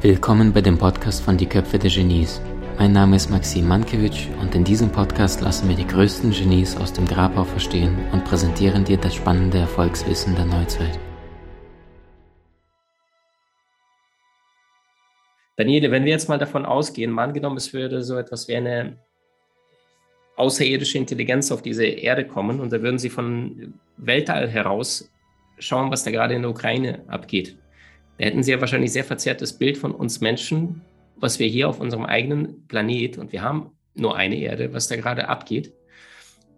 Willkommen bei dem Podcast von Die Köpfe der Genies. Mein Name ist Maxim Mankewitsch und in diesem Podcast lassen wir die größten Genies aus dem Grabau verstehen und präsentieren dir das spannende Erfolgswissen der Neuzeit. Daniele, wenn wir jetzt mal davon ausgehen, angenommen, es würde so etwas wie eine außerirdische Intelligenz auf diese Erde kommen und da würden sie von Weltall heraus schauen, was da gerade in der Ukraine abgeht. Da hätten sie ja wahrscheinlich sehr verzerrtes Bild von uns Menschen, was wir hier auf unserem eigenen Planet, und wir haben nur eine Erde, was da gerade abgeht.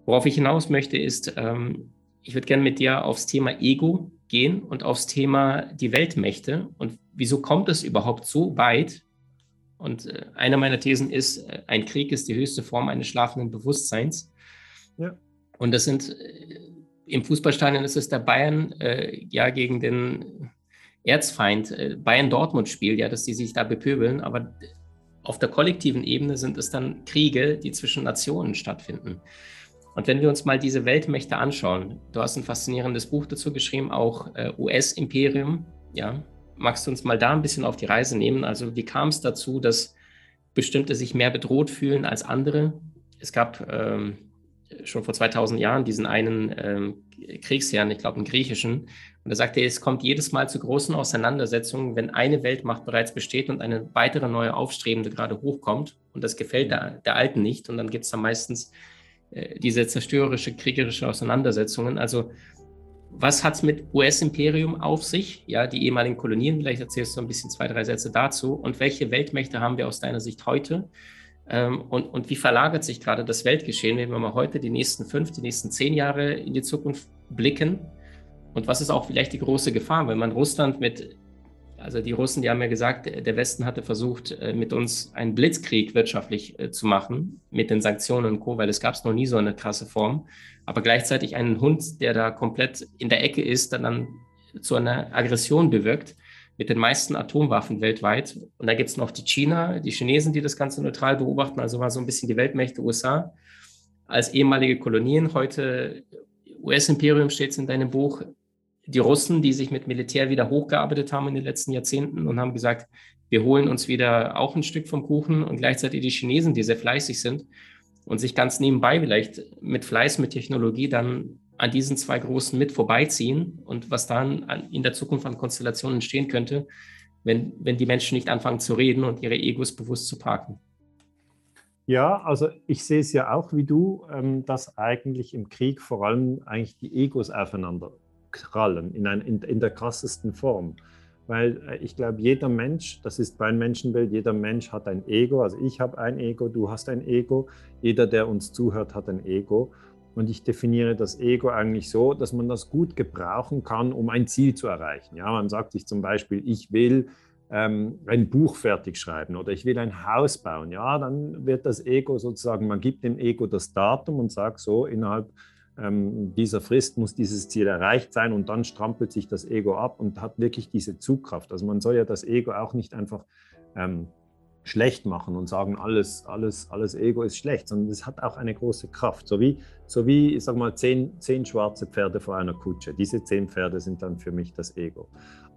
Worauf ich hinaus möchte, ist, ähm, ich würde gerne mit dir aufs Thema Ego gehen und aufs Thema die Weltmächte und wieso kommt es überhaupt so weit? Und äh, eine meiner Thesen ist, äh, ein Krieg ist die höchste Form eines schlafenden Bewusstseins. Ja. Und das sind äh, im Fußballstadion ist es der Bayern äh, ja gegen den Erzfeind äh, Bayern-Dortmund-Spiel, ja, dass die sich da bepöbeln, aber auf der kollektiven Ebene sind es dann Kriege, die zwischen Nationen stattfinden. Und wenn wir uns mal diese Weltmächte anschauen, du hast ein faszinierendes Buch dazu geschrieben, auch äh, US-Imperium, ja, magst du uns mal da ein bisschen auf die Reise nehmen? Also wie kam es dazu, dass bestimmte sich mehr bedroht fühlen als andere? Es gab ähm, schon vor 2000 Jahren diesen einen ähm, Kriegsherrn, ich glaube einen griechischen, und er sagte, es kommt jedes Mal zu großen Auseinandersetzungen, wenn eine Weltmacht bereits besteht und eine weitere neue aufstrebende gerade hochkommt. Und das gefällt der, der Alten nicht. Und dann gibt es da meistens äh, diese zerstörerische, kriegerische Auseinandersetzungen. Also was hat es mit US-Imperium auf sich? Ja, die ehemaligen Kolonien, vielleicht erzählst du ein bisschen zwei, drei Sätze dazu. Und welche Weltmächte haben wir aus deiner Sicht heute? Ähm, und, und wie verlagert sich gerade das Weltgeschehen, wenn wir mal heute die nächsten fünf, die nächsten zehn Jahre in die Zukunft blicken? Und was ist auch vielleicht die große Gefahr, wenn man Russland mit, also die Russen, die haben ja gesagt, der Westen hatte versucht, äh, mit uns einen Blitzkrieg wirtschaftlich äh, zu machen, mit den Sanktionen und Co., weil es gab es noch nie so eine krasse Form. Aber gleichzeitig einen Hund, der da komplett in der Ecke ist, der dann zu einer Aggression bewirkt, mit den meisten Atomwaffen weltweit. Und da gibt es noch die China, die Chinesen, die das Ganze neutral beobachten, also war so ein bisschen die Weltmächte USA als ehemalige Kolonien. Heute US-Imperium steht es in deinem Buch, die Russen, die sich mit Militär wieder hochgearbeitet haben in den letzten Jahrzehnten und haben gesagt, wir holen uns wieder auch ein Stück vom Kuchen und gleichzeitig die Chinesen, die sehr fleißig sind und sich ganz nebenbei vielleicht mit Fleiß, mit Technologie dann an diesen zwei Großen mit vorbeiziehen und was dann in der Zukunft an Konstellationen entstehen könnte, wenn, wenn die Menschen nicht anfangen zu reden und ihre Egos bewusst zu parken. Ja, also ich sehe es ja auch wie du, ähm, dass eigentlich im Krieg vor allem eigentlich die Egos aufeinander krallen in, ein, in, in der krassesten Form. Weil äh, ich glaube, jeder Mensch, das ist mein Menschenbild, jeder Mensch hat ein Ego. Also ich habe ein Ego, du hast ein Ego. Jeder, der uns zuhört, hat ein Ego. Und ich definiere das Ego eigentlich so, dass man das gut gebrauchen kann, um ein Ziel zu erreichen. Ja, man sagt sich zum Beispiel, ich will ähm, ein Buch fertig schreiben oder ich will ein Haus bauen. Ja, dann wird das Ego sozusagen, man gibt dem Ego das Datum und sagt so, innerhalb ähm, dieser Frist muss dieses Ziel erreicht sein und dann strampelt sich das Ego ab und hat wirklich diese Zugkraft. Also man soll ja das Ego auch nicht einfach ähm, schlecht machen und sagen, alles, alles, alles Ego ist schlecht, sondern es hat auch eine große Kraft. So wie, so wie ich sag mal, zehn, zehn schwarze Pferde vor einer Kutsche. Diese zehn Pferde sind dann für mich das Ego.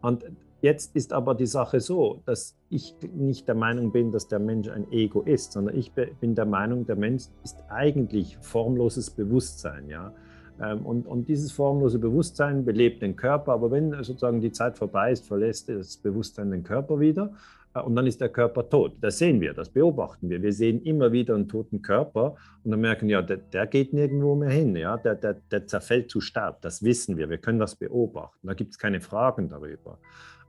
Und Jetzt ist aber die Sache so, dass ich nicht der Meinung bin, dass der Mensch ein Ego ist, sondern ich bin der Meinung, der Mensch ist eigentlich formloses Bewusstsein. Ja? Ähm, und, und dieses formlose Bewusstsein belebt den Körper, aber wenn sozusagen die Zeit vorbei ist, verlässt das Bewusstsein den Körper wieder äh, und dann ist der Körper tot. Das sehen wir, das beobachten wir. Wir sehen immer wieder einen toten Körper und dann merken, ja, der, der geht nirgendwo mehr hin, ja? der, der, der zerfällt zu Staub. Das wissen wir, wir können das beobachten. Da gibt es keine Fragen darüber.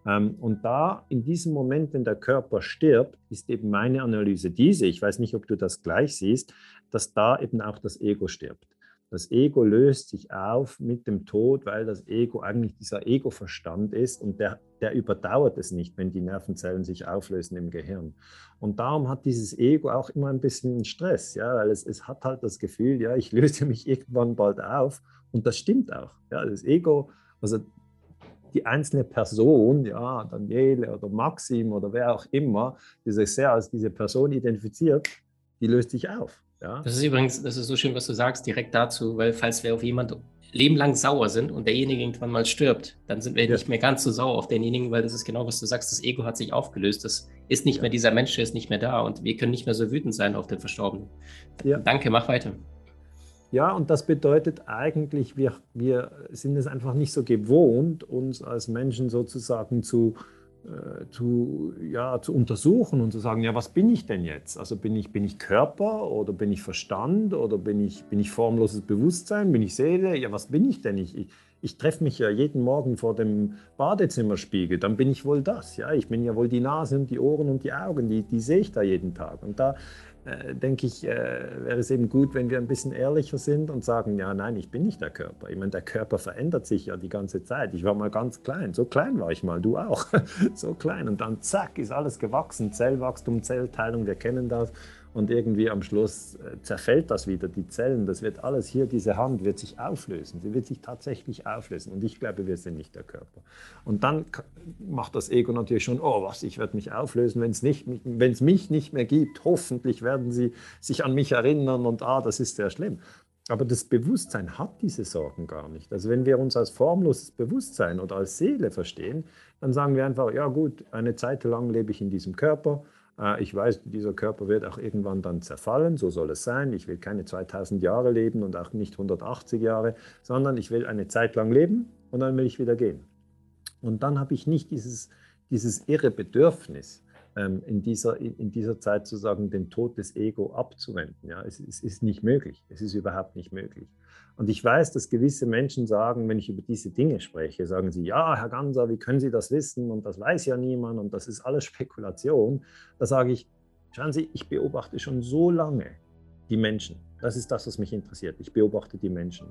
Ähm, und da, in diesem Moment, wenn der Körper stirbt, ist eben meine Analyse diese, ich weiß nicht, ob du das gleich siehst, dass da eben auch das Ego stirbt. Das Ego löst sich auf mit dem Tod, weil das Ego eigentlich dieser Ego-Verstand ist und der, der überdauert es nicht, wenn die Nervenzellen sich auflösen im Gehirn. Und darum hat dieses Ego auch immer ein bisschen Stress, ja, weil es, es hat halt das Gefühl, ja, ich löse mich irgendwann bald auf und das stimmt auch. Ja, das Ego, also die einzelne Person, ja, Daniele oder Maxim oder wer auch immer, die sich sehr als diese Person identifiziert, die löst sich auf. Ja. Das ist übrigens, das ist so schön, was du sagst, direkt dazu, weil falls wir auf jemand Leben lang sauer sind und derjenige irgendwann mal stirbt, dann sind wir ja. nicht mehr ganz so sauer auf denjenigen, weil das ist genau, was du sagst, das Ego hat sich aufgelöst. Das ist nicht ja. mehr dieser Mensch, der ist nicht mehr da und wir können nicht mehr so wütend sein auf den Verstorbenen. Danke, mach weiter. Ja, und das bedeutet eigentlich, wir, wir sind es einfach nicht so gewohnt, uns als Menschen sozusagen zu, äh, zu, ja, zu untersuchen und zu sagen, ja, was bin ich denn jetzt? Also bin ich, bin ich Körper oder bin ich Verstand oder bin ich, bin ich formloses Bewusstsein, bin ich Seele? Ja, was bin ich denn? Ich, ich, ich treffe mich ja jeden Morgen vor dem Badezimmerspiegel, dann bin ich wohl das. Ja, ich bin ja wohl die Nase und die Ohren und die Augen, die, die sehe ich da jeden Tag. Und da äh, denke ich, äh, wäre es eben gut, wenn wir ein bisschen ehrlicher sind und sagen, ja, nein, ich bin nicht der Körper. Ich meine, der Körper verändert sich ja die ganze Zeit. Ich war mal ganz klein, so klein war ich mal, du auch, so klein. Und dann zack, ist alles gewachsen, Zellwachstum, Zellteilung, wir kennen das und irgendwie am Schluss äh, zerfällt das wieder, die Zellen, das wird alles hier, diese Hand wird sich auflösen, sie wird sich tatsächlich auflösen und ich glaube, wir sind nicht der Körper. Und dann macht das Ego natürlich schon, oh was, ich werde mich auflösen, wenn es mich nicht mehr gibt, hoffentlich werden sie sich an mich erinnern und ah, das ist sehr schlimm. Aber das Bewusstsein hat diese Sorgen gar nicht. Also wenn wir uns als formloses Bewusstsein oder als Seele verstehen, dann sagen wir einfach, ja gut, eine Zeit lang lebe ich in diesem Körper, ich weiß, dieser Körper wird auch irgendwann dann zerfallen, so soll es sein. Ich will keine 2000 Jahre leben und auch nicht 180 Jahre, sondern ich will eine Zeit lang leben und dann will ich wieder gehen. Und dann habe ich nicht dieses, dieses irre Bedürfnis, in dieser, in dieser Zeit zu sagen, den Tod des Ego abzuwenden. Ja, es, es ist nicht möglich. Es ist überhaupt nicht möglich. Und ich weiß, dass gewisse Menschen sagen, wenn ich über diese Dinge spreche, sagen sie, ja, Herr Ganser, wie können Sie das wissen? Und das weiß ja niemand und das ist alles Spekulation. Da sage ich, schauen Sie, ich beobachte schon so lange die Menschen. Das ist das, was mich interessiert. Ich beobachte die Menschen.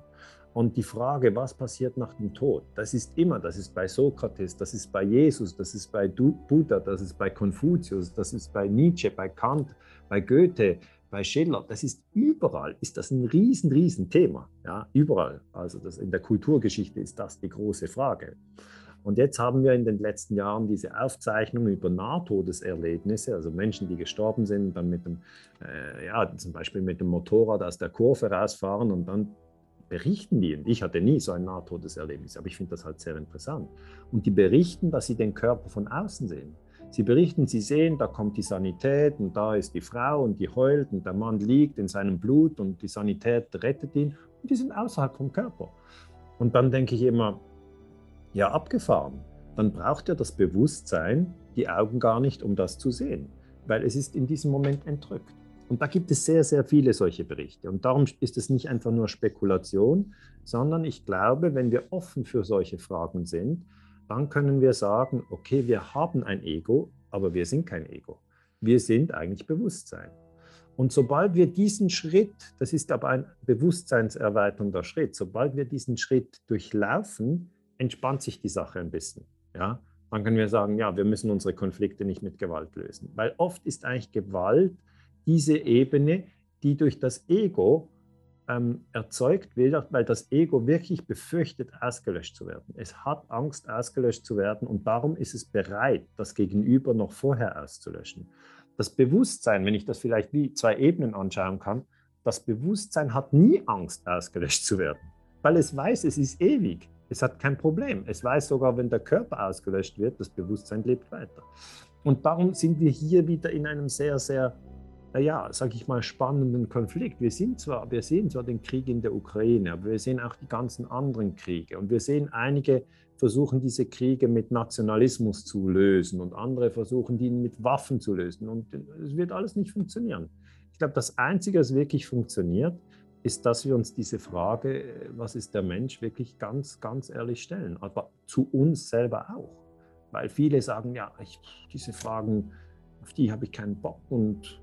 Und die Frage, was passiert nach dem Tod, das ist immer, das ist bei Sokrates, das ist bei Jesus, das ist bei Buddha, das ist bei Konfuzius, das ist bei Nietzsche, bei Kant, bei Goethe, bei Schiller, das ist überall, ist das ein riesen, riesen Thema. Ja, überall. Also das, in der Kulturgeschichte ist das die große Frage. Und jetzt haben wir in den letzten Jahren diese Aufzeichnungen über Nahtodeserlebnisse, also Menschen, die gestorben sind, dann mit dem, äh, ja, zum Beispiel mit dem Motorrad aus der Kurve rausfahren und dann berichten die, und ich hatte nie so ein Nahtodeserlebnis, aber ich finde das halt sehr interessant. Und die berichten, dass sie den Körper von außen sehen. Sie berichten, Sie sehen, da kommt die Sanität und da ist die Frau und die heult und der Mann liegt in seinem Blut und die Sanität rettet ihn und die sind außerhalb vom Körper. Und dann denke ich immer, ja, abgefahren. Dann braucht er das Bewusstsein, die Augen gar nicht, um das zu sehen, weil es ist in diesem Moment entrückt. Und da gibt es sehr, sehr viele solche Berichte. Und darum ist es nicht einfach nur Spekulation, sondern ich glaube, wenn wir offen für solche Fragen sind, dann können wir sagen, okay, wir haben ein Ego, aber wir sind kein Ego. Wir sind eigentlich Bewusstsein. Und sobald wir diesen Schritt, das ist aber ein bewusstseinserweiternder Schritt, sobald wir diesen Schritt durchlaufen, entspannt sich die Sache ein bisschen. Ja? Dann können wir sagen, ja, wir müssen unsere Konflikte nicht mit Gewalt lösen. Weil oft ist eigentlich Gewalt diese Ebene, die durch das Ego ähm, erzeugt wird, weil das Ego wirklich befürchtet, ausgelöscht zu werden. Es hat Angst, ausgelöscht zu werden und darum ist es bereit, das Gegenüber noch vorher auszulöschen. Das Bewusstsein, wenn ich das vielleicht wie zwei Ebenen anschauen kann, das Bewusstsein hat nie Angst, ausgelöscht zu werden, weil es weiß, es ist ewig. Es hat kein Problem. Es weiß sogar, wenn der Körper ausgelöscht wird, das Bewusstsein lebt weiter. Und darum sind wir hier wieder in einem sehr, sehr ja, sage ich mal, spannenden Konflikt. Wir, sind zwar, wir sehen zwar den Krieg in der Ukraine, aber wir sehen auch die ganzen anderen Kriege. Und wir sehen einige versuchen diese Kriege mit Nationalismus zu lösen und andere versuchen die mit Waffen zu lösen. Und es wird alles nicht funktionieren. Ich glaube, das Einzige, was wirklich funktioniert, ist, dass wir uns diese Frage, was ist der Mensch, wirklich ganz, ganz ehrlich stellen. Aber zu uns selber auch. Weil viele sagen, ja, ich, diese Fragen, auf die habe ich keinen Bock und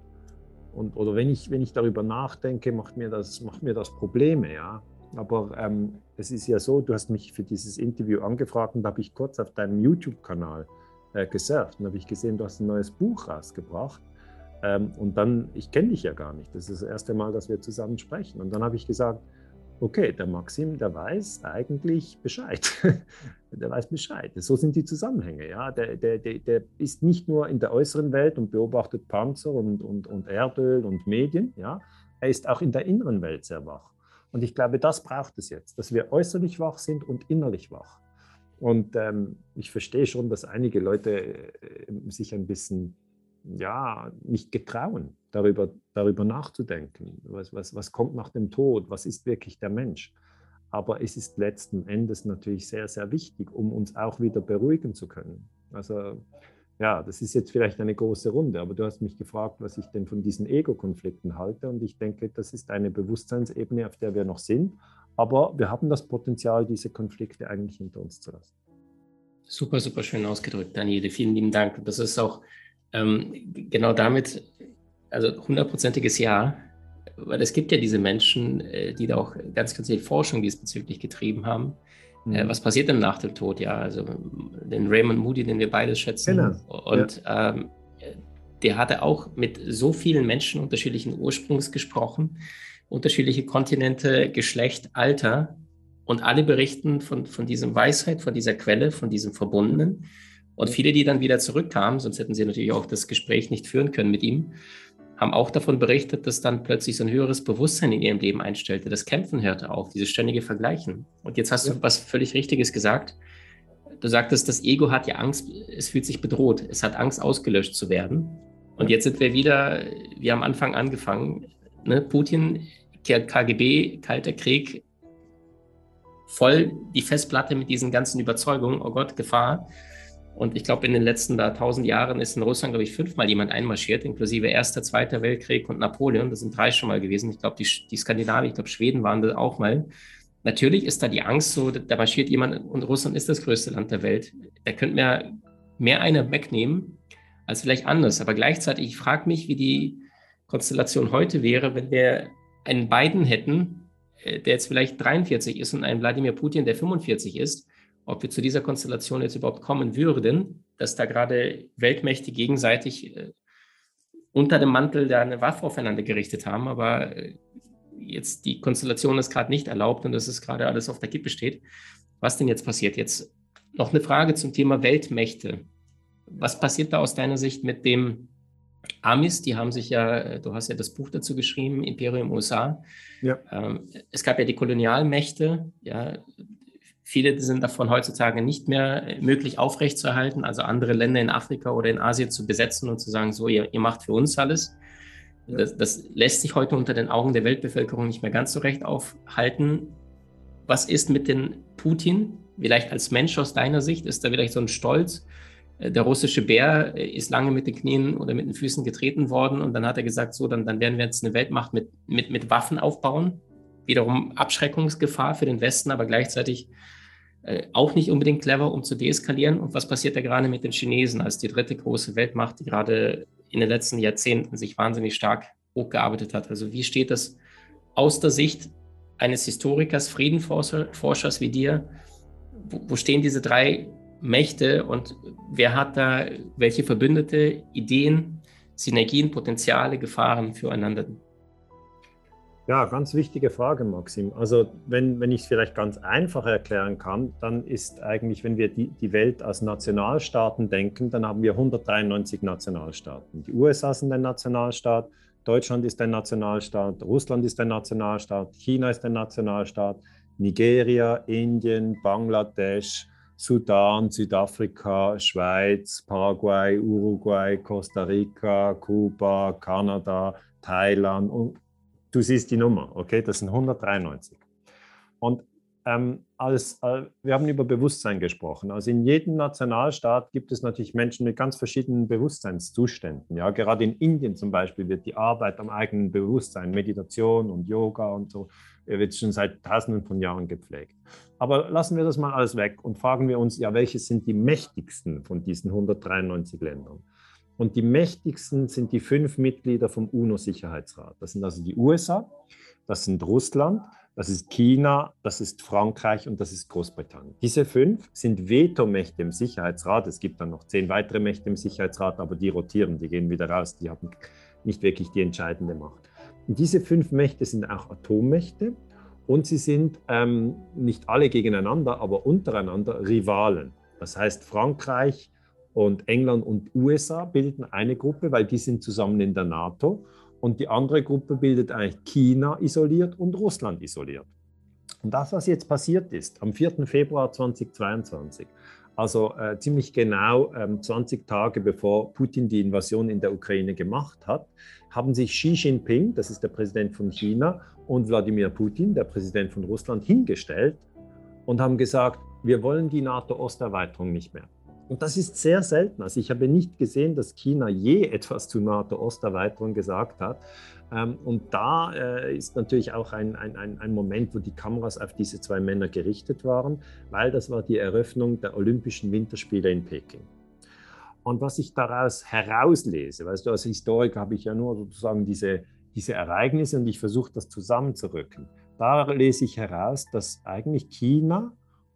und, oder wenn ich, wenn ich darüber nachdenke, macht mir das, macht mir das Probleme, ja. Aber ähm, es ist ja so, du hast mich für dieses Interview angefragt und da habe ich kurz auf deinem YouTube-Kanal äh, gesurft und habe ich gesehen, du hast ein neues Buch rausgebracht. Ähm, und dann, ich kenne dich ja gar nicht, das ist das erste Mal, dass wir zusammen sprechen. Und dann habe ich gesagt, okay, der Maxim, der weiß eigentlich Bescheid. der weiß Bescheid. So sind die Zusammenhänge. Ja? Der, der, der, der, ist nicht nur in der äußeren Welt und beobachtet Panzer und, und, und Erdöl und Medien. Ja? Er ist auch in der inneren Welt sehr wach. Und ich glaube, das braucht es jetzt, dass wir äußerlich wach sind und innerlich wach. Und ähm, ich verstehe schon, dass einige Leute äh, sich ein bisschen ja, nicht getrauen, darüber, darüber nachzudenken. Was, was, was kommt nach dem Tod? Was ist wirklich der Mensch? Aber es ist letzten Endes natürlich sehr, sehr wichtig, um uns auch wieder beruhigen zu können. Also ja, das ist jetzt vielleicht eine große Runde, aber du hast mich gefragt, was ich denn von diesen Ego-Konflikten halte. Und ich denke, das ist eine Bewusstseinsebene, auf der wir noch sind. Aber wir haben das Potenzial, diese Konflikte eigentlich hinter uns zu lassen. Super, super schön ausgedrückt, Daniele. Vielen lieben Dank. Das ist auch ähm, genau damit, also hundertprozentiges Ja, weil es gibt ja diese Menschen, äh, die da auch ganz, ganz viel Forschung diesbezüglich getrieben haben äh, mhm. was passiert denn nach dem Tod? Ja, also den Raymond Moody, den wir beide schätzen. Genau. Und ja. ähm, der hatte auch mit so vielen Menschen unterschiedlichen Ursprungs gesprochen, unterschiedliche Kontinente, Geschlecht, Alter. Und alle berichten von, von diesem Weisheit, von dieser Quelle, von diesem Verbundenen. Und viele, die dann wieder zurückkamen, sonst hätten sie natürlich auch das Gespräch nicht führen können mit ihm, haben auch davon berichtet, dass dann plötzlich so ein höheres Bewusstsein in ihrem Leben einstellte. Das Kämpfen hörte auf, dieses ständige Vergleichen. Und jetzt hast ja. du was völlig Richtiges gesagt. Du sagtest, das Ego hat ja Angst, es fühlt sich bedroht, es hat Angst, ausgelöscht zu werden. Und jetzt sind wir wieder, wie am Anfang angefangen, ne? Putin, KGB, Kalter Krieg, voll die Festplatte mit diesen ganzen Überzeugungen, oh Gott, Gefahr. Und ich glaube, in den letzten da tausend Jahren ist in Russland, glaube ich, fünfmal jemand einmarschiert, inklusive Erster, Zweiter Weltkrieg und Napoleon. Das sind drei schon mal gewesen. Ich glaube, die, die Skandinavier, ich glaube, Schweden waren da auch mal. Natürlich ist da die Angst so, da marschiert jemand und Russland ist das größte Land der Welt. Da könnte mehr, mehr einer wegnehmen als vielleicht anders. Aber gleichzeitig, ich frage mich, wie die Konstellation heute wäre, wenn wir einen Biden hätten, äh, der jetzt vielleicht 43 ist und einen Wladimir Putin, der 45 ist ob wir zu dieser Konstellation jetzt überhaupt kommen würden, dass da gerade Weltmächte gegenseitig äh, unter dem Mantel da eine Waffe aufeinander gerichtet haben, aber äh, jetzt die Konstellation ist gerade nicht erlaubt und dass es gerade alles auf der Kippe steht. Was denn jetzt passiert? Jetzt noch eine Frage zum Thema Weltmächte. Was passiert da aus deiner Sicht mit dem Amis? Die haben sich ja, äh, du hast ja das Buch dazu geschrieben, Imperium USA. Ja. Ähm, es gab ja die Kolonialmächte, ja, Viele sind davon heutzutage nicht mehr möglich aufrechtzuerhalten, also andere Länder in Afrika oder in Asien zu besetzen und zu sagen, so, ihr, ihr macht für uns alles. Das, das, lässt sich heute unter den Augen der Weltbevölkerung nicht mehr ganz so recht aufhalten. Was ist mit den Putin? Vielleicht als Mensch aus deiner Sicht, ist da vielleicht so ein Stolz? Äh, der russische Bär äh, ist lange mit den Knien oder mit den Füßen getreten worden und dann hat er gesagt, so, dann, dann werden wir jetzt eine Weltmacht mit, mit, mit Waffen aufbauen. Wiederum Abschreckungsgefahr für den Westen, aber gleichzeitig äh, auch nicht unbedingt clever, um zu deeskalieren. Und was passiert da gerade mit den Chinesen als die dritte große Weltmacht, die gerade in den letzten Jahrzehnten sich wahnsinnig stark hochgearbeitet hat? Also wie steht das aus der Sicht eines Historikers, Friedenforschers wie dir? Wo, wo stehen diese drei Mächte und wer hat da welche Verbündete, Ideen, Synergien, Potenziale, Gefahren füreinander? Ja, ganz wichtige Frage, Maxim. Also wenn, wenn ich es vielleicht ganz einfach erklären kann, dann ist eigentlich, wenn wir die, die Welt als Nationalstaaten denken, dann haben wir 193 Nationalstaaten. Die USA sind ein Nationalstaat, Deutschland ist ein Nationalstaat, Russland ist ein Nationalstaat, China ist ein Nationalstaat, Nigeria, Indien, Bangladesch, Sudan, Südafrika, Schweiz, Paraguay, Uruguay, Costa Rica, Kuba, Kanada, Thailand und du siehst die Nummer, okay, das sind 193. Und ähm, als, äh, wir haben über Bewusstsein gesprochen. Also in jedem Nationalstaat gibt es natürlich Menschen mit ganz verschiedenen Bewusstseinszuständen. Ja, gerade in Indien zum Beispiel wird die Arbeit am eigenen Bewusstsein, Meditation und Yoga und so, wird schon seit Tausenden von Jahren gepflegt. Aber lassen wir das mal alles weg und fragen wir uns, ja, welche sind die mächtigsten von diesen 193 Ländern? Und die mächtigsten sind die fünf Mitglieder vom UNO-Sicherheitsrat. Das sind also die USA, das sind Russland, das ist China, das ist Frankreich und das ist Großbritannien. Diese fünf sind Vetomächte im Sicherheitsrat. Es gibt dann noch zehn weitere Mächte im Sicherheitsrat, aber die rotieren, die gehen wieder raus, die haben nicht wirklich die entscheidende Macht. Und diese fünf Mächte sind auch Atommächte und sie sind ähm, nicht alle gegeneinander, aber untereinander Rivalen. Das heißt, Frankreich und England und USA bilden eine Gruppe, weil die sind zusammen in der NATO. Und die andere Gruppe bildet eigentlich China isoliert und Russland isoliert. Und das, was jetzt passiert ist, am 4. Februar 2022, also äh, ziemlich genau ähm, 20 Tage bevor Putin die Invasion in der Ukraine gemacht hat, haben sich Xi Jinping, das ist der Präsident von China, und Wladimir Putin, der Präsident von Russland, hingestellt und haben gesagt, wir wollen die NATO-Osterweiterung nicht mehr. Und das ist sehr selten. Also ich habe nicht gesehen, dass China je etwas zur NATO-Osterweiterung gesagt hat. Ähm, und da äh, ist natürlich auch ein, ein, ein Moment, wo die Kameras auf diese zwei Männer gerichtet waren, weil das war die Eröffnung der Olympischen Winterspiele in Peking. Und was ich daraus herauslese, weißt du, als Historiker habe ich ja nur sozusagen diese, diese Ereignisse und ich versuche das zusammenzurücken. Da lese ich heraus, dass eigentlich China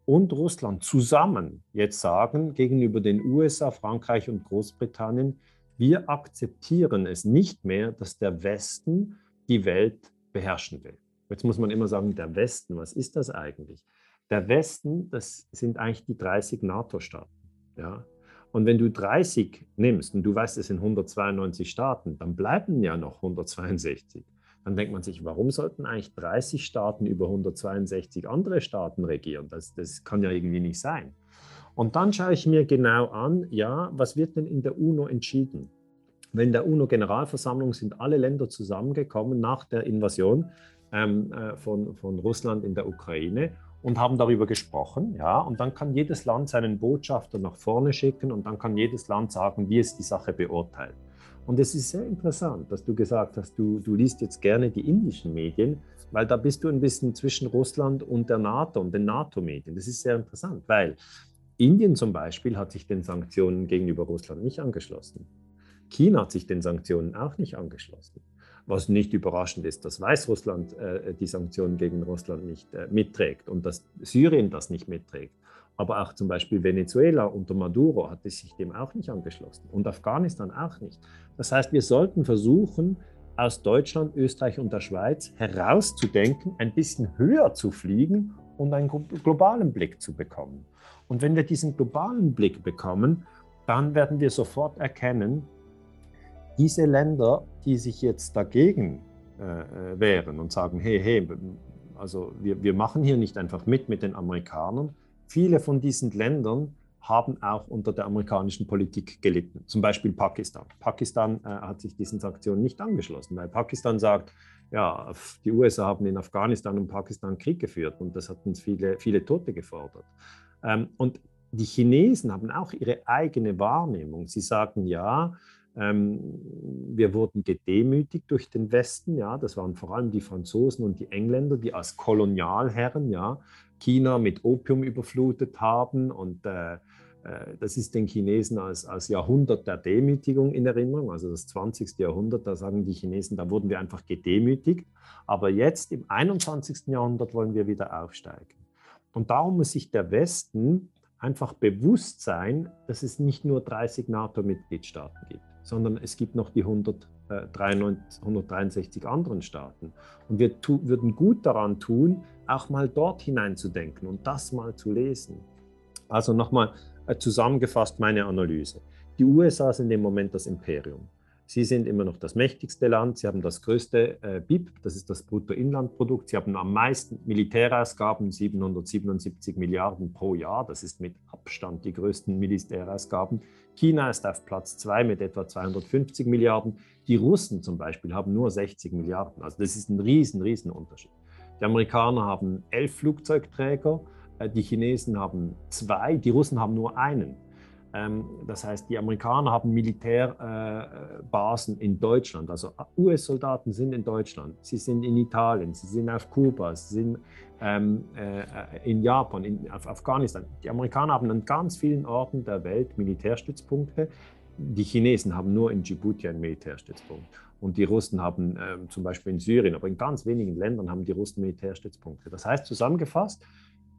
und Russland zusammen jetzt sagen gegenüber den USA, Frankreich und Großbritannien, wir akzeptieren es nicht mehr, dass der Westen die Welt beherrschen will. Jetzt muss man immer sagen, der Westen, was ist das eigentlich? Der Westen, das sind eigentlich die 30 NATO-Staaten. Ja? Und wenn du 30 nimmst und du weißt, es sind 192 Staaten, dann bleiben ja noch 162. Dann denkt man sich, warum sollten eigentlich 30 Staaten über 162 andere Staaten regieren? Das, das kann ja irgendwie nicht sein. Und dann schaue ich mir genau an, ja, was wird denn in der UNO entschieden? Wenn der UNO-Generalversammlung sind alle Länder zusammengekommen nach der Invasion ähm, äh, von, von Russland in der Ukraine und haben darüber gesprochen. Ja, und dann kann jedes Land seinen Botschafter nach vorne schicken und dann kann jedes Land sagen, wie es die Sache beurteilt. Und es ist sehr interessant, dass du gesagt hast, du, du liest jetzt gerne die indischen Medien, weil da bist du ein bisschen zwischen Russland und der NATO und den NATO-Medien. Das ist sehr interessant, weil Indien zum Beispiel hat sich den Sanktionen gegenüber Russland nicht angeschlossen. China hat sich den Sanktionen auch nicht angeschlossen. Was nicht überraschend ist, dass Weißrussland äh, die Sanktionen gegen Russland nicht äh, mitträgt und dass Syrien das nicht mitträgt. Aber auch zum Beispiel Venezuela unter Maduro hat sich dem auch nicht angeschlossen und Afghanistan auch nicht. Das heißt, wir sollten versuchen, aus Deutschland, Österreich und der Schweiz herauszudenken, ein bisschen höher zu fliegen und einen globalen Blick zu bekommen. Und wenn wir diesen globalen Blick bekommen, dann werden wir sofort erkennen, diese Länder, die sich jetzt dagegen äh, äh, wehren und sagen, hey, hey, also wir, wir machen hier nicht einfach mit mit den Amerikanern, viele von diesen Ländern haben auch unter der amerikanischen Politik gelitten. Zum Beispiel Pakistan. Pakistan äh, hat sich diesen Sanktionen nicht angeschlossen, weil Pakistan sagt, ja, die USA haben in Afghanistan und Pakistan Krieg geführt und das hat uns viele, viele Tote gefordert. Ähm, und die Chinesen haben auch ihre eigene Wahrnehmung. Sie sagen, ja, ähm, wir wurden gedemütigt durch den Westen, ja, das waren vor allem die Franzosen und die Engländer, die als Kolonialherren, ja, China mit Opium überflutet haben und äh, äh das ist den Chinesen als, als Jahrhundert der Demütigung in Erinnerung, also das 20. Jahrhundert, da sagen die Chinesen, da wurden wir einfach gedemütigt. Aber jetzt im 21. Jahrhundert wollen wir wieder aufsteigen. Und darum muss sich der Westen einfach bewusst sein, dass es nicht nur 30 NATO-Mitgliedstaaten gibt, sondern es gibt noch die 193, 163 äh, anderen Staaten. Und wir würden gut daran tun, auch mal dort hineinzudenken und das mal zu lesen. Also nochmal äh, zusammengefasst meine Analyse. Die USA sind im Moment das Imperium. Sie sind immer noch das mächtigste Land. Sie haben das größte äh, BIP, das ist das Bruttoinlandprodukt. Sie haben am meisten Militärausgaben, 777 Milliarden pro Jahr. Das ist mit Abstand die größten Militärausgaben. China ist auf Platz zwei mit etwa 250 Milliarden. Die Russen zum Beispiel haben nur 60 Milliarden. Also das ist ein riesen, riesen Unterschied. Die Amerikaner haben elf Flugzeugträger, äh, die Chinesen haben zwei, die Russen haben nur einen. Ähm, das heißt, die Amerikaner haben Militärbasen in Deutschland. Also US-Soldaten sind in Deutschland, sie sind in Italien, sie sind auf Kuba, sie sind ähm, äh, in Japan, in Afghanistan. Die Amerikaner haben an ganz vielen Orten der Welt Militärstützpunkte. Die Chinesen haben nur in Djibouti einen Militärstützpunkt. Und die Russen haben ähm, zum Beispiel in Syrien, aber in ganz wenigen Ländern haben die Russen Militärstützpunkte. Das heißt zusammengefasst,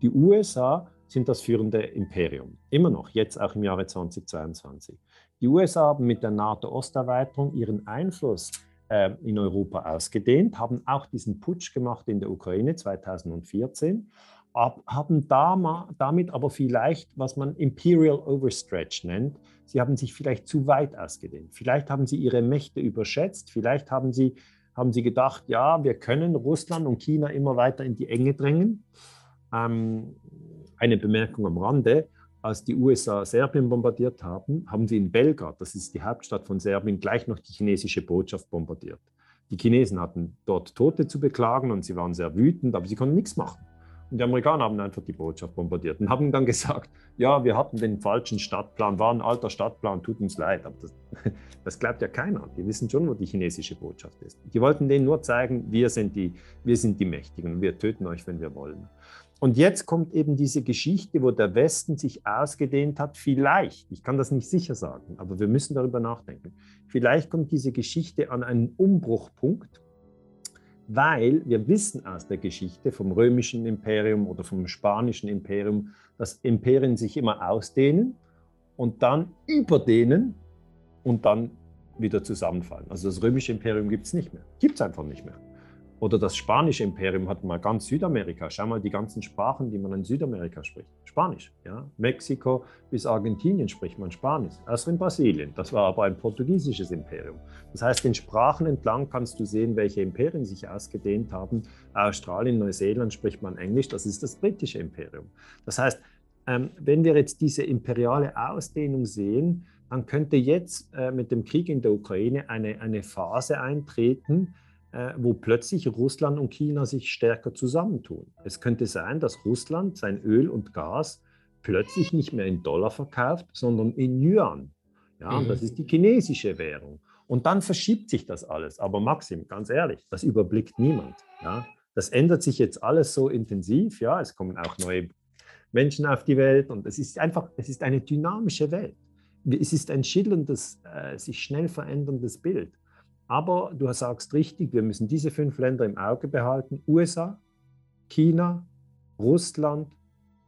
die USA sind das führende Imperium. Immer noch, jetzt auch im Jahre 2022. Die USA haben mit der NATO-Osterweiterung ihren Einfluss äh, in Europa ausgedehnt, haben auch diesen Putsch gemacht in der Ukraine 2014. haben damit aber vielleicht, was man Imperial Overstretch nennt, sie haben sich vielleicht zu weit ausgedehnt. Vielleicht haben sie ihre Mächte überschätzt, vielleicht haben sie, haben sie gedacht, ja, wir können Russland und China immer weiter in die Enge drängen. Ähm, eine Bemerkung am Rande, als die USA Serbien bombardiert haben, haben sie in Belgrad, das ist die Hauptstadt von Serbien, gleich noch die chinesische Botschaft bombardiert. Die Chinesen hatten dort Tote zu beklagen und sie waren sehr wütend, aber sie konnten nichts machen. Und die Amerikaner haben einfach die Botschaft bombardiert und haben dann gesagt, ja, wir hatten den falschen Stadtplan, war ein alter Stadtplan, tut uns leid. Aber das, das glaubt ja keiner. Die wissen schon, wo die chinesische Botschaft ist. Die wollten denen nur zeigen, wir sind die, wir sind die Mächtigen und wir töten euch, wenn wir wollen. Und jetzt kommt eben diese Geschichte, wo der Westen sich ausgedehnt hat, vielleicht, ich kann das nicht sicher sagen, aber wir müssen darüber nachdenken, vielleicht kommt diese Geschichte an einen Umbruchpunkt, weil wir wissen aus der Geschichte vom römischen Imperium oder vom spanischen Imperium, dass Imperien sich immer ausdehnen und dann überdehnen und dann wieder zusammenfallen. Also das römische Imperium gibt es nicht mehr, gibt es einfach nicht mehr. Oder das spanische Imperium hat mal ganz Südamerika. Schau mal die ganzen Sprachen, die man in Südamerika spricht. Spanisch. Ja? Mexiko bis Argentinien spricht man Spanisch. Außer in Brasilien. Das war aber ein portugiesisches Imperium. Das heißt, den Sprachen entlang kannst du sehen, welche Imperien sich ausgedehnt haben. Australien, Neuseeland spricht man Englisch. Das ist das britische Imperium. Das heißt, ähm, wenn wir jetzt diese imperiale Ausdehnung sehen, dann könnte jetzt äh, mit dem Krieg in der Ukraine eine, eine Phase eintreten, wo plötzlich Russland und China sich stärker zusammentun. Es könnte sein, dass Russland sein Öl und Gas plötzlich nicht mehr in Dollar verkauft, sondern in Yuan. Ja, mhm. das ist die chinesische Währung. Und dann verschiebt sich das alles. Aber Maxim, ganz ehrlich, das überblickt niemand. Ja? Das ändert sich jetzt alles so intensiv. Ja, es kommen auch neue Menschen auf die Welt und es ist einfach, es ist eine dynamische Welt. Es ist ein schillerndes, äh, sich schnell veränderndes Bild. Aber du sagst richtig, wir müssen diese fünf Länder im Auge behalten. USA, China, Russland,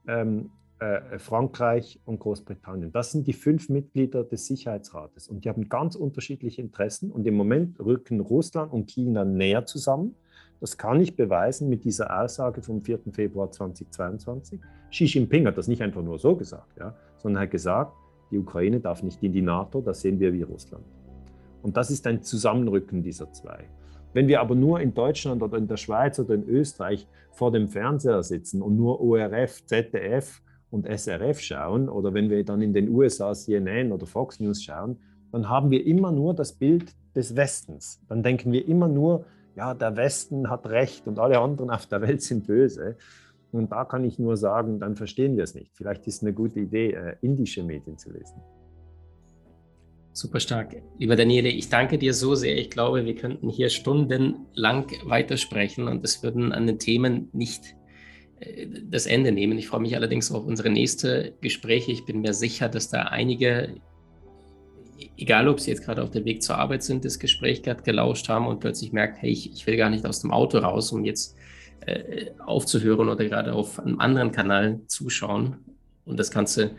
ähm, äh, Frankreich und Großbritannien. Das sind die fünf Mitglieder des Sicherheitsrates. Und die haben ganz unterschiedliche Interessen. Und im Moment rücken Russland und China näher zusammen. Das kann ich beweisen mit dieser Aussage vom 4. Februar 2022. Xi Jinping hat das nicht einfach nur so gesagt, ja, sondern hat gesagt, die Ukraine darf nicht in die NATO, das sehen wir wie Russland. Und das ist ein Zusammenrücken dieser zwei. Wenn wir aber nur in Deutschland oder in der Schweiz oder in Österreich vor dem Fernseher sitzen und nur ORF, ZDF und SRF schauen oder wenn wir dann in den USA CNN oder Fox News schauen, dann haben wir immer nur das Bild des Westens. Dann denken wir immer nur, ja, der Westen hat recht und alle anderen auf der Welt sind böse. Und da kann ich nur sagen, dann verstehen wir es nicht. Vielleicht ist es eine gute Idee, äh, indische Medien zu lesen. Super stark. Lieber Daniele, ich danke dir so sehr. Ich glaube, wir könnten hier stundenlang weitersprechen und es würden an den Themen nicht äh, das Ende nehmen. Ich freue mich allerdings auf unsere nächste Gespräche. Ich bin mir sicher, dass da einige, egal ob sie jetzt gerade auf dem Weg zur Arbeit sind, das Gespräch gerade gelauscht haben und plötzlich merkt, hey, ich, ich will gar nicht aus dem Auto raus, um jetzt äh, aufzuhören oder gerade auf einem anderen Kanal zuschauen. Und das Ganze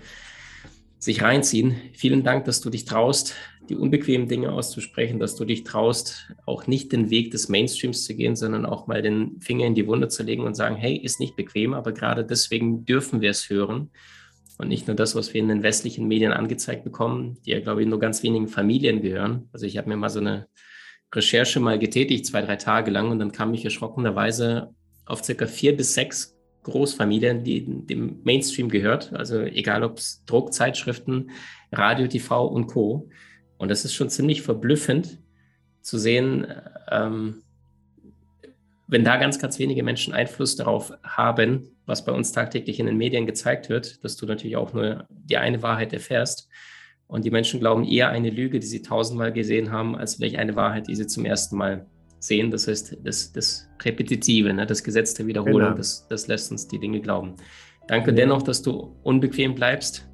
sich reinziehen. Vielen Dank, dass du dich traust, die unbequemen Dinge auszusprechen, dass du dich traust, auch nicht den Weg des Mainstreams zu gehen, sondern auch mal den Finger in die Wunde zu legen und sagen, hey, ist nicht bequem, aber gerade deswegen dürfen wir es hören. Und nicht nur das, was wir in den westlichen Medien angezeigt bekommen, die ja, glaube ich, nur ganz wenigen Familien gehören. Also ich habe mir mal so eine Recherche mal getätigt, zwei, drei Tage lang, und dann kam ich erschrockenerweise auf circa vier bis sechs Großfamilien, die dem Mainstream gehört. Also egal ob es Druckzeitschriften, Radio, TV und Co. Und das ist schon ziemlich verblüffend zu sehen, ähm, wenn da ganz, ganz wenige Menschen Einfluss darauf haben, was bei uns tagtäglich in den Medien gezeigt wird, dass du natürlich auch nur die eine Wahrheit erfährst. Und die Menschen glauben eher eine Lüge, die sie tausendmal gesehen haben, als vielleicht eine Wahrheit, die sie zum ersten Mal sehen. Das heißt, das, das Repetitive, ne? das Gesetz der Wiederholung, genau. das, das lässt uns die Dinge glauben. Danke ja. dennoch, dass du unbequem bleibst.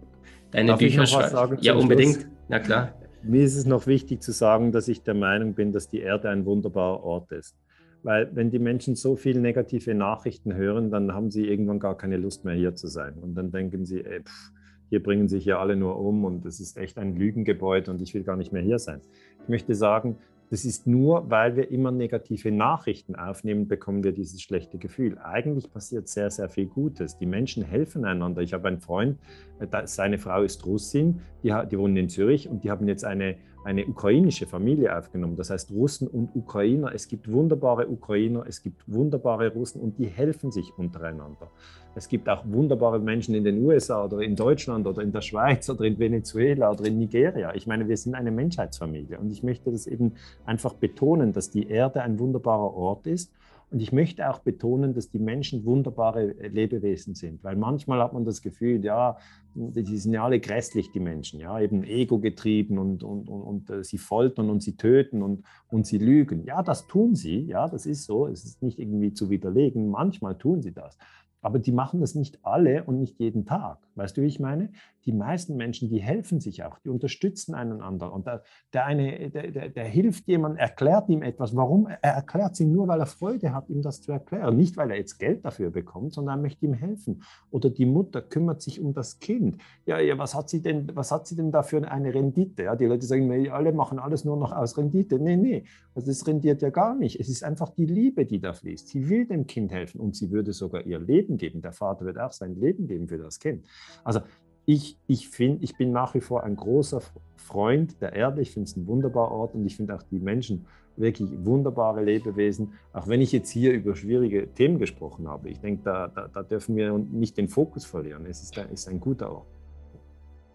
Deine Darf Bücher schreibst. Ja, unbedingt. Schluss? Na klar. Mir ist es noch wichtig zu sagen, dass ich der Meinung bin, dass die Erde ein wunderbarer Ort ist. Weil wenn die Menschen so viele negative Nachrichten hören, dann haben sie irgendwann gar keine Lust mehr hier zu sein. Und dann denken sie, ey, pff, hier bringen sich ja alle nur um und es ist echt ein Lügengebäude und ich will gar nicht mehr hier sein. Ich möchte sagen, Das ist nur, weil wir immer negative Nachrichten aufnehmen, bekommen wir dieses schlechte Gefühl. Eigentlich passiert sehr, sehr viel Gutes. Die Menschen helfen einander. Ich habe einen Freund, äh, seine Frau ist Russin, die, die wohnen in Zürich und die haben jetzt eine, eine ukrainische Familie aufgenommen. Das heißt Russen und Ukrainer. Es gibt wunderbare Ukrainer, es gibt wunderbare Russen und die helfen sich untereinander. Es gibt auch wunderbare Menschen in den USA oder in Deutschland oder in der Schweiz oder in Venezuela oder in Nigeria. Ich meine, wir sind eine Menschheitsfamilie und ich möchte das eben einfach betonen, dass die Erde ein wunderbarer Ort ist. Und ich möchte auch betonen, dass die Menschen wunderbare Lebewesen sind, weil manchmal hat man das Gefühl, ja, die sind ja alle grässlich, die Menschen, ja, eben ego-getrieben und, und, und, und äh, sie foltern und sie töten und, und sie lügen. Ja, das tun sie, ja, das ist so, es ist nicht irgendwie zu widerlegen, manchmal tun sie das. Aber die machen das nicht alle und nicht jeden Tag. Weißt du, wie ich meine? Die meisten Menschen, die helfen sich auch, die unterstützen einander. Und der, der eine, der, der, der hilft jemandem, erklärt ihm etwas. Warum? Er erklärt es ihm nur, weil er Freude hat, ihm das zu erklären. Nicht, weil er jetzt Geld dafür bekommt, sondern er möchte ihm helfen. Oder die Mutter kümmert sich um das Kind. Ja, ja was hat sie denn, was hat sie denn da für eine Rendite? Ja, die Leute sagen, mir, alle machen alles nur noch aus Rendite. Nee, nee, also das rendiert ja gar nicht. Es ist einfach die Liebe, die da fließt. Sie will dem Kind helfen und sie würde sogar ihr Leben geben. Der Vater wird auch sein Leben geben für das Kind. Also ich, ich finde, ich bin nach wie vor ein großer Freund der Erde. Ich finde es ein wunderbarer Ort und ich finde auch die Menschen wirklich wunderbare Lebewesen. Auch wenn ich jetzt hier über schwierige Themen gesprochen habe. Ich denke, da, da, da, dürfen wir nicht den Fokus verlieren. Es ist, ein, ist ein guter Ort.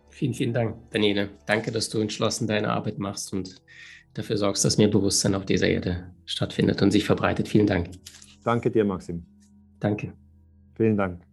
Vielen, vielen Dank, Daniele. Danke, dass du entschlossen deine Arbeit machst und dafür sorgst, dass mehr Bewusstsein auf dieser Erde stattfindet und sich verbreitet. Vielen Dank. Danke dir, Maxim. Danke. Vielen Dank.